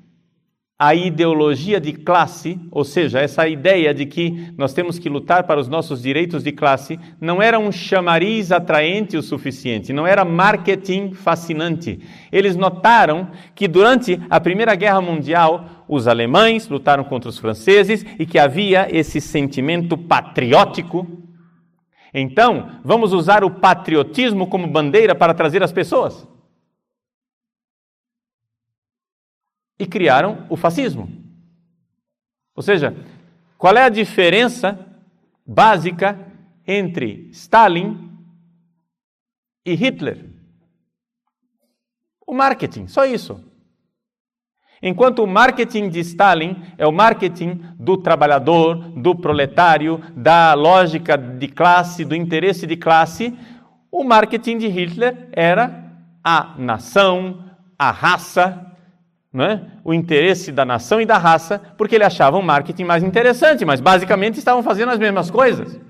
a ideologia de classe, ou seja, essa ideia de que nós temos que lutar para os nossos direitos de classe, não era um chamariz atraente o suficiente, não era marketing fascinante. Eles notaram que durante a Primeira Guerra Mundial, os alemães lutaram contra os franceses e que havia esse sentimento patriótico. Então, vamos usar o patriotismo como bandeira para trazer as pessoas. E criaram o fascismo. Ou seja, qual é a diferença básica entre Stalin e Hitler? O marketing, só isso. Enquanto o marketing de Stalin é o marketing do trabalhador, do proletário, da lógica de classe, do interesse de classe, o marketing de Hitler era a nação, a raça, é? o interesse da nação e da raça, porque ele achava o marketing mais interessante, mas basicamente estavam fazendo as mesmas coisas.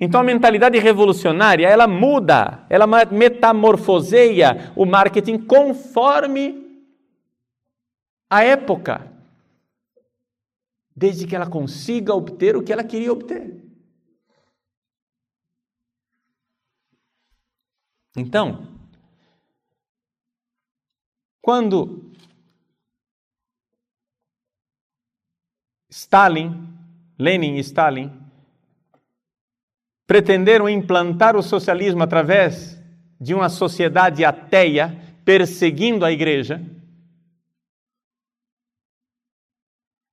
Então a mentalidade revolucionária, ela muda, ela metamorfoseia o marketing conforme a época, desde que ela consiga obter o que ela queria obter. Então, quando Stalin, Lenin e Stalin pretenderam implantar o socialismo através de uma sociedade ateia, perseguindo a igreja.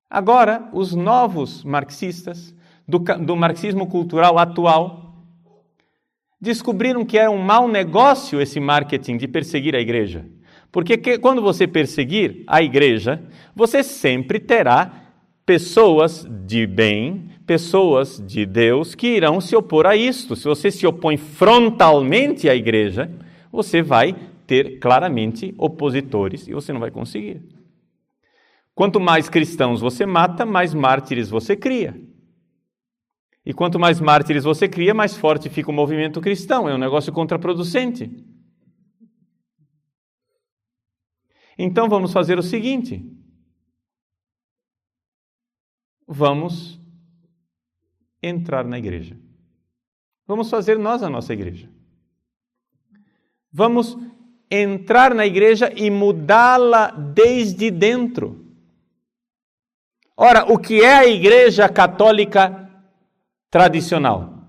Agora, os novos marxistas, do, do marxismo cultural atual, descobriram que é um mau negócio esse marketing de perseguir a igreja. Porque que, quando você perseguir a igreja, você sempre terá pessoas de bem, pessoas de Deus que irão se opor a isto. Se você se opõe frontalmente à igreja, você vai ter claramente opositores e você não vai conseguir. Quanto mais cristãos você mata, mais mártires você cria. E quanto mais mártires você cria, mais forte fica o movimento cristão. É um negócio contraproducente. Então vamos fazer o seguinte: vamos entrar na igreja. Vamos fazer nós a nossa igreja. Vamos entrar na igreja e mudá-la desde dentro. Ora, o que é a igreja católica tradicional?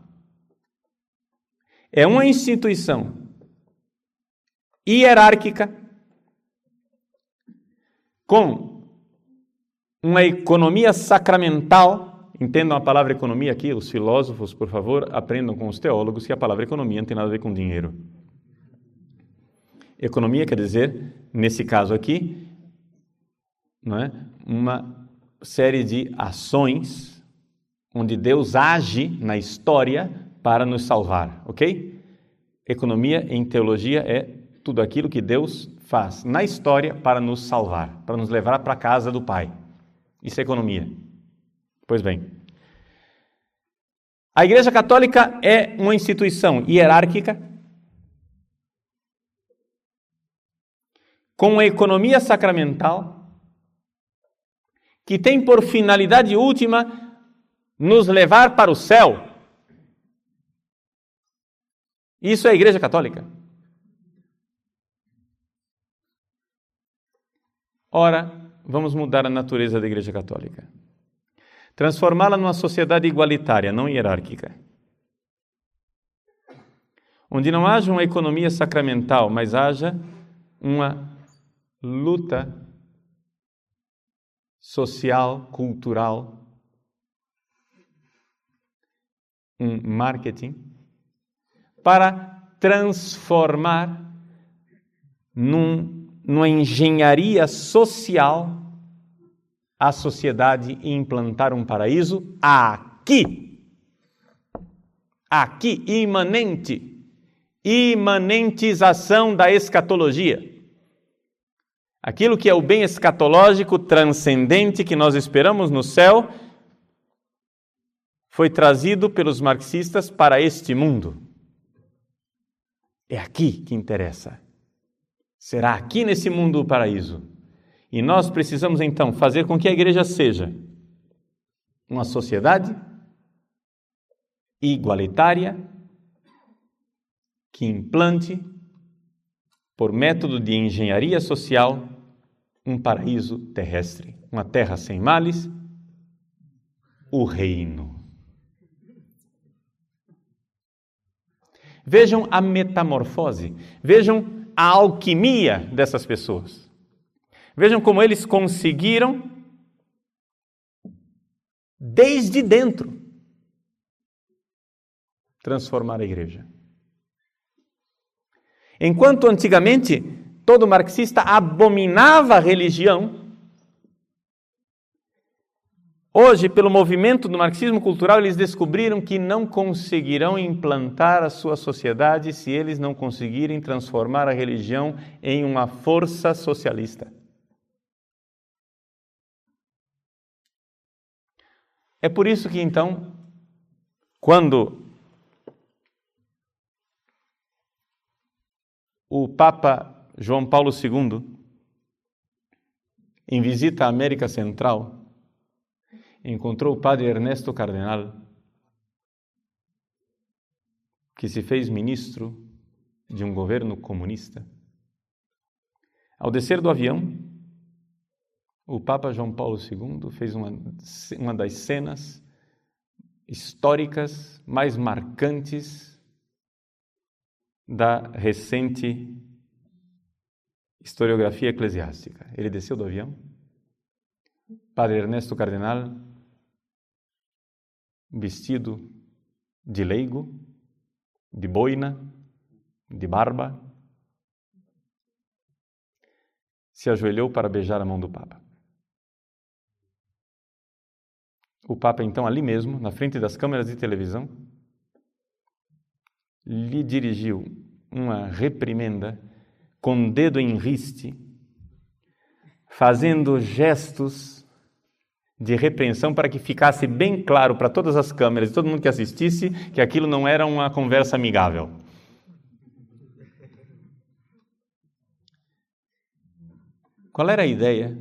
É uma instituição hierárquica com uma economia sacramental Entendam a palavra economia aqui, os filósofos, por favor, aprendam com os teólogos que a palavra economia não tem nada a ver com dinheiro. Economia quer dizer, nesse caso aqui, não é? uma série de ações onde Deus age na história para nos salvar, ok? Economia em teologia é tudo aquilo que Deus faz na história para nos salvar, para nos levar para a casa do Pai. Isso é economia. Pois bem, a Igreja Católica é uma instituição hierárquica com uma economia sacramental que tem por finalidade última nos levar para o céu. Isso é a Igreja Católica. Ora, vamos mudar a natureza da Igreja Católica transformá-la numa sociedade igualitária, não hierárquica. Onde não haja uma economia sacramental, mas haja uma luta social, cultural, um marketing para transformar num, numa engenharia social a sociedade e implantar um paraíso aqui. Aqui, imanente. Imanentização da escatologia. Aquilo que é o bem escatológico transcendente que nós esperamos no céu foi trazido pelos marxistas para este mundo. É aqui que interessa. Será aqui nesse mundo o paraíso. E nós precisamos então fazer com que a igreja seja uma sociedade igualitária que implante, por método de engenharia social, um paraíso terrestre, uma terra sem males, o reino. Vejam a metamorfose, vejam a alquimia dessas pessoas. Vejam como eles conseguiram, desde dentro, transformar a igreja. Enquanto antigamente todo marxista abominava a religião, Hoje, pelo movimento do marxismo cultural, eles descobriram que não conseguirão implantar a sua sociedade se eles não conseguirem transformar a religião em uma força socialista. É por isso que então, quando o Papa João Paulo II, em visita à América Central, encontrou o padre Ernesto Cardenal, que se fez ministro de um governo comunista. Ao descer do avião, o Papa João Paulo II fez uma, uma das cenas históricas mais marcantes da recente historiografia eclesiástica. Ele desceu do avião, Padre Ernesto Cardenal vestido de leigo, de boina, de barba, se ajoelhou para beijar a mão do Papa. O Papa, então, ali mesmo, na frente das câmeras de televisão, lhe dirigiu uma reprimenda com dedo em riste, fazendo gestos de repreensão para que ficasse bem claro para todas as câmeras e todo mundo que assistisse que aquilo não era uma conversa amigável. Qual era a ideia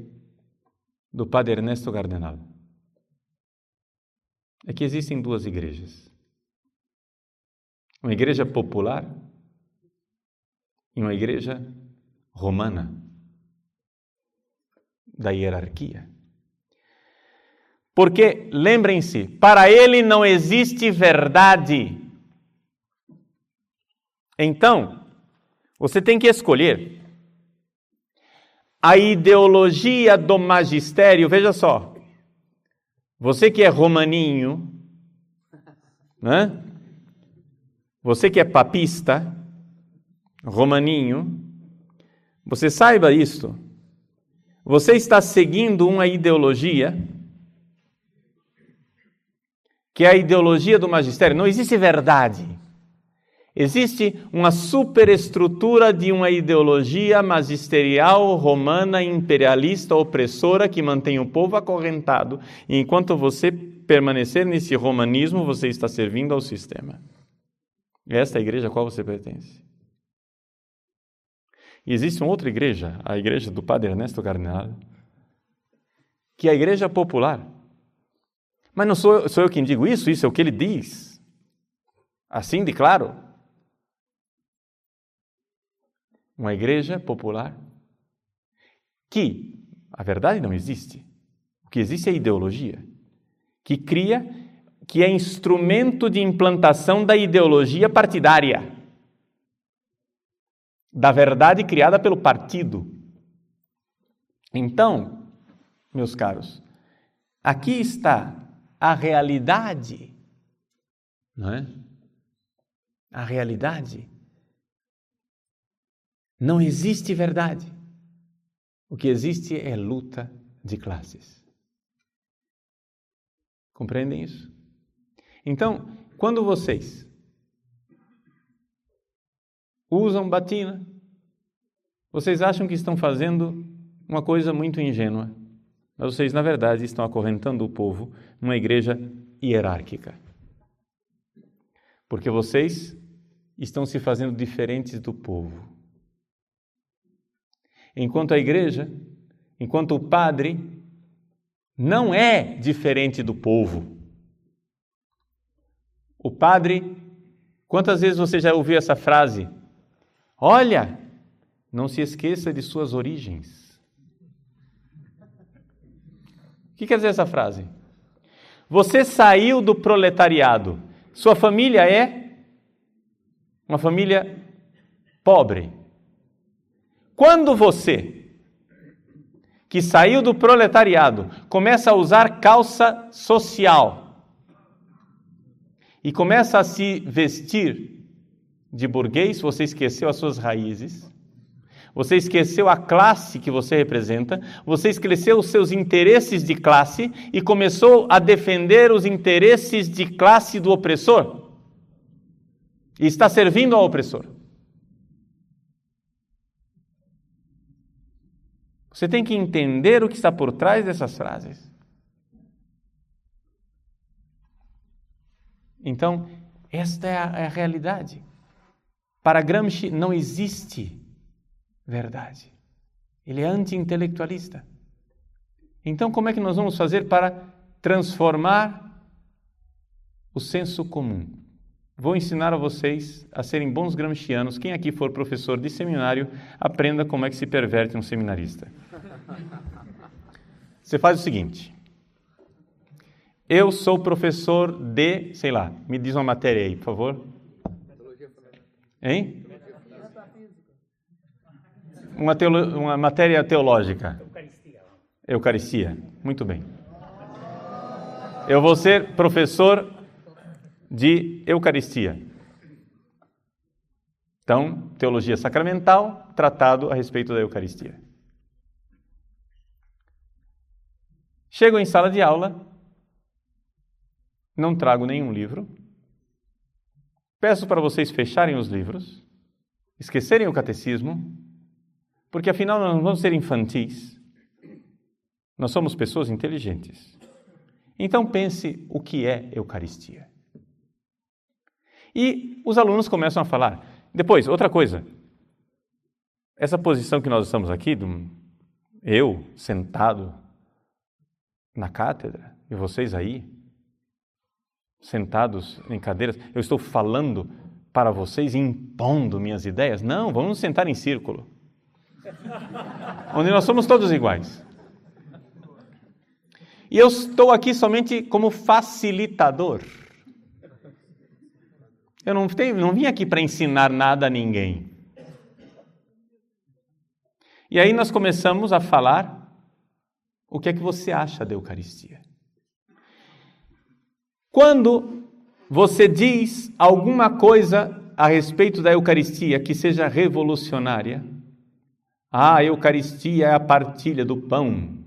do padre Ernesto Cardenal? É que existem duas igrejas. Uma igreja popular e uma igreja romana, da hierarquia. Porque, lembrem-se, para ele não existe verdade. Então, você tem que escolher. A ideologia do magistério, veja só. Você que é romaninho, né? Você que é papista, romaninho, você saiba isto. Você está seguindo uma ideologia que é a ideologia do magistério. Não existe verdade. Existe uma superestrutura de uma ideologia magisterial romana imperialista opressora que mantém o povo acorrentado. E enquanto você permanecer nesse romanismo, você está servindo ao sistema. Esta é a igreja a qual você pertence. E existe uma outra igreja, a igreja do padre Ernesto Cardenal, que é a igreja popular mas não sou, sou eu quem digo isso, isso é o que ele diz. Assim de claro. Uma igreja popular que, a verdade não existe. O que existe é ideologia, que cria, que é instrumento de implantação da ideologia partidária, da verdade criada pelo partido. Então, meus caros, aqui está a realidade, não é? A realidade. Não existe verdade. O que existe é luta de classes. Compreendem isso? Então, quando vocês usam batina, vocês acham que estão fazendo uma coisa muito ingênua. Mas vocês, na verdade, estão acorrentando o povo numa igreja hierárquica. Porque vocês estão se fazendo diferentes do povo. Enquanto a igreja, enquanto o padre, não é diferente do povo. O padre, quantas vezes você já ouviu essa frase? Olha, não se esqueça de suas origens. O que quer dizer essa frase? Você saiu do proletariado. Sua família é uma família pobre. Quando você, que saiu do proletariado, começa a usar calça social e começa a se vestir de burguês, você esqueceu as suas raízes, você esqueceu a classe que você representa, você esqueceu os seus interesses de classe e começou a defender os interesses de classe do opressor. E está servindo ao opressor. Você tem que entender o que está por trás dessas frases. Então, esta é a, é a realidade. Para Gramsci não existe verdade. Ele é anti-intelectualista. Então, como é que nós vamos fazer para transformar o senso comum? Vou ensinar a vocês a serem bons gramscianos. Quem aqui for professor de seminário, aprenda como é que se perverte um seminarista. Você faz o seguinte: eu sou professor de, sei lá, me diz uma matéria aí, por favor. Hein? Uma, teolo, uma matéria teológica. Eucaristia. Eucaristia. Muito bem. Eu vou ser professor de Eucaristia. Então, teologia sacramental, tratado a respeito da Eucaristia. Chego em sala de aula, não trago nenhum livro, peço para vocês fecharem os livros, esquecerem o catecismo, porque afinal nós não vamos ser infantis, nós somos pessoas inteligentes. Então pense o que é Eucaristia. E os alunos começam a falar. Depois, outra coisa. Essa posição que nós estamos aqui, eu sentado na cátedra e vocês aí, sentados em cadeiras, eu estou falando para vocês, impondo minhas ideias? Não, vamos sentar em círculo, onde nós somos todos iguais. E eu estou aqui somente como facilitador. Eu não, tenho, não vim aqui para ensinar nada a ninguém. E aí nós começamos a falar o que é que você acha da Eucaristia? Quando você diz alguma coisa a respeito da Eucaristia que seja revolucionária, a Eucaristia é a partilha do pão.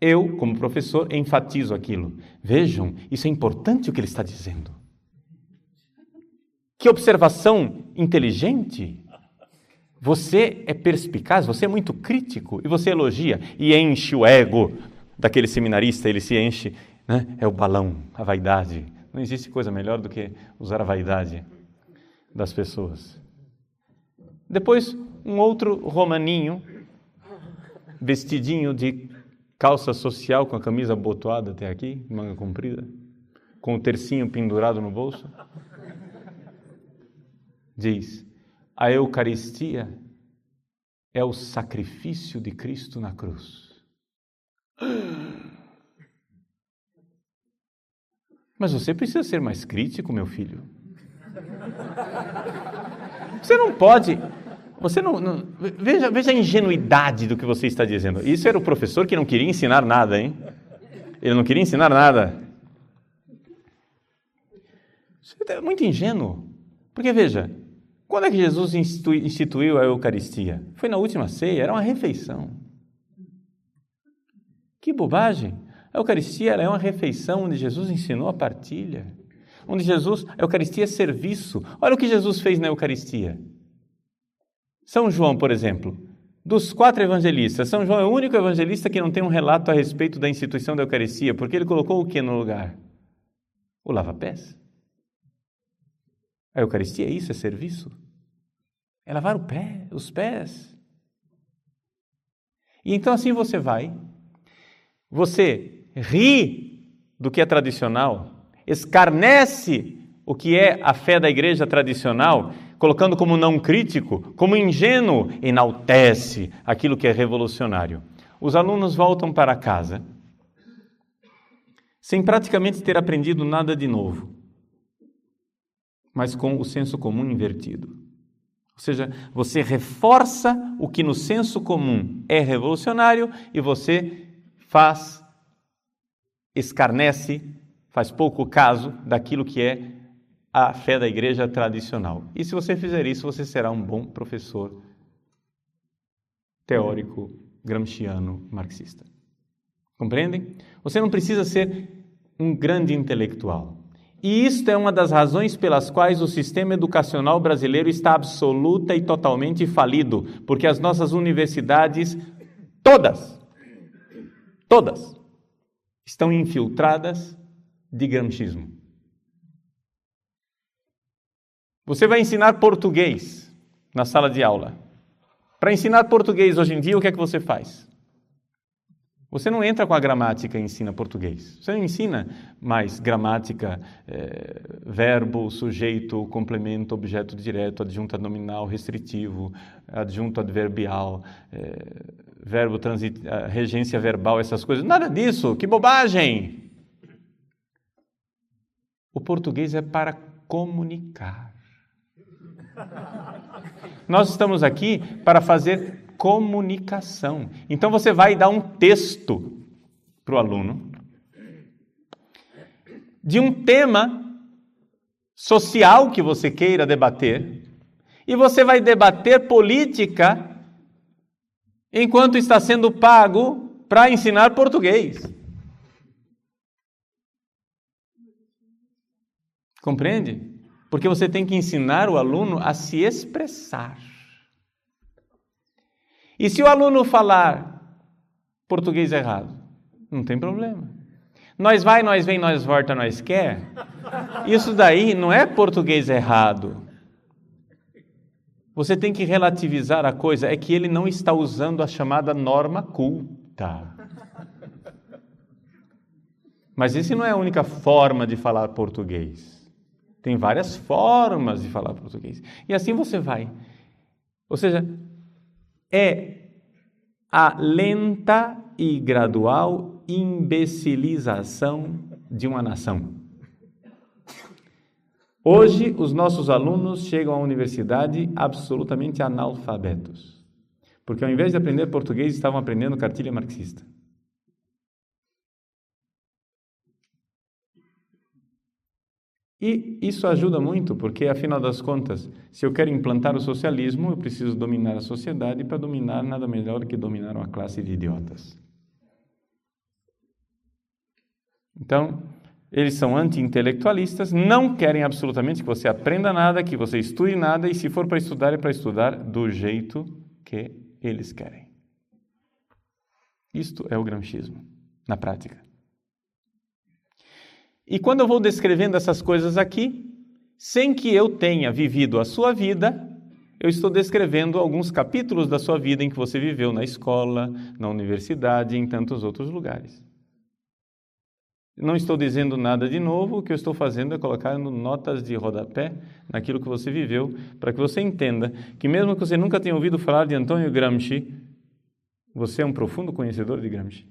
Eu, como professor, enfatizo aquilo. Vejam, isso é importante o que ele está dizendo. Que observação inteligente! Você é perspicaz, você é muito crítico e você elogia e enche o ego daquele seminarista, ele se enche, né? é o balão, a vaidade. Não existe coisa melhor do que usar a vaidade das pessoas. Depois, um outro romaninho, vestidinho de calça social com a camisa abotoada até aqui, manga comprida, com o tercinho pendurado no bolso, diz: a Eucaristia é o sacrifício de Cristo na cruz. Mas você precisa ser mais crítico, meu filho. Você não pode. Você não, não, veja, veja a ingenuidade do que você está dizendo. Isso era o professor que não queria ensinar nada, hein? Ele não queria ensinar nada. Você é muito ingênuo. Porque veja, quando é que Jesus instituiu a Eucaristia? Foi na última ceia, era uma refeição. Que bobagem! A Eucaristia é uma refeição onde Jesus ensinou a partilha, onde Jesus, a Eucaristia é serviço. Olha o que Jesus fez na Eucaristia. São João, por exemplo, dos quatro evangelistas, São João é o único evangelista que não tem um relato a respeito da instituição da Eucaristia, porque ele colocou o que no lugar? O lava-pés. A Eucaristia é isso, é serviço. É lavar o pé, os pés. E então assim você vai, você ri do que é tradicional, escarnece o que é a fé da igreja tradicional, colocando como não crítico, como ingênuo, enaltece aquilo que é revolucionário. os alunos voltam para casa sem praticamente ter aprendido nada de novo, mas com o senso comum invertido. Ou seja, você reforça o que no senso comum é revolucionário e você faz, escarnece, faz pouco caso daquilo que é a fé da igreja tradicional. E se você fizer isso, você será um bom professor teórico gramsciano marxista. Compreendem? Você não precisa ser um grande intelectual. E isto é uma das razões pelas quais o sistema educacional brasileiro está absoluta e totalmente falido, porque as nossas universidades, todas, todas, estão infiltradas de gramscismo. Você vai ensinar português na sala de aula. Para ensinar português hoje em dia, o que é que você faz? Você não entra com a gramática e ensina português. Você não ensina mais gramática, é, verbo, sujeito, complemento, objeto direto, adjunto nominal, restritivo, adjunto adverbial, é, verbo transit, regência verbal, essas coisas. Nada disso. Que bobagem! O português é para comunicar. Nós estamos aqui para fazer comunicação. Então você vai dar um texto para o aluno de um tema social que você queira debater, e você vai debater política enquanto está sendo pago para ensinar português. Compreende? Porque você tem que ensinar o aluno a se expressar. E se o aluno falar português errado, não tem problema. Nós vai, nós vem, nós volta, nós quer. Isso daí não é português errado. Você tem que relativizar a coisa, é que ele não está usando a chamada norma culta. Mas essa não é a única forma de falar português. Tem várias formas de falar português. E assim você vai. Ou seja, é a lenta e gradual imbecilização de uma nação. Hoje, os nossos alunos chegam à universidade absolutamente analfabetos, porque ao invés de aprender português, estavam aprendendo cartilha marxista. E isso ajuda muito, porque afinal das contas, se eu quero implantar o socialismo, eu preciso dominar a sociedade, e para dominar, nada melhor que dominar uma classe de idiotas. Então, eles são anti-intelectualistas, não querem absolutamente que você aprenda nada, que você estude nada, e se for para estudar, é para estudar do jeito que eles querem. Isto é o gramscismo, na prática. E quando eu vou descrevendo essas coisas aqui, sem que eu tenha vivido a sua vida, eu estou descrevendo alguns capítulos da sua vida em que você viveu na escola, na universidade e em tantos outros lugares. Não estou dizendo nada de novo, o que eu estou fazendo é colocar notas de rodapé naquilo que você viveu, para que você entenda que, mesmo que você nunca tenha ouvido falar de Antônio Gramsci, você é um profundo conhecedor de Gramsci.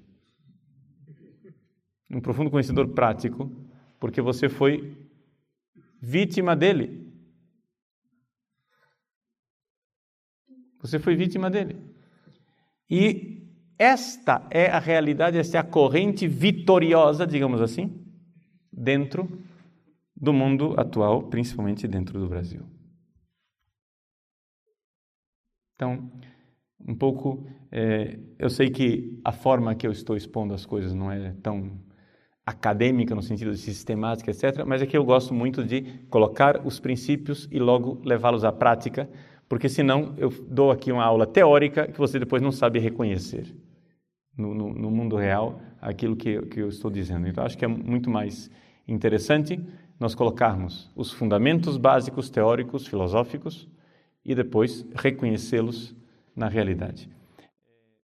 Um profundo conhecedor prático porque você foi vítima dele. Você foi vítima dele. E esta é a realidade, esta é a corrente vitoriosa, digamos assim, dentro do mundo atual, principalmente dentro do Brasil. Então, um pouco, é, eu sei que a forma que eu estou expondo as coisas não é tão acadêmica no sentido de sistemática, etc., mas é que eu gosto muito de colocar os princípios e logo levá-los à prática, porque senão eu dou aqui uma aula teórica que você depois não sabe reconhecer no, no, no mundo real aquilo que, que eu estou dizendo. Então acho que é muito mais interessante nós colocarmos os fundamentos básicos teóricos, filosóficos e depois reconhecê-los na realidade.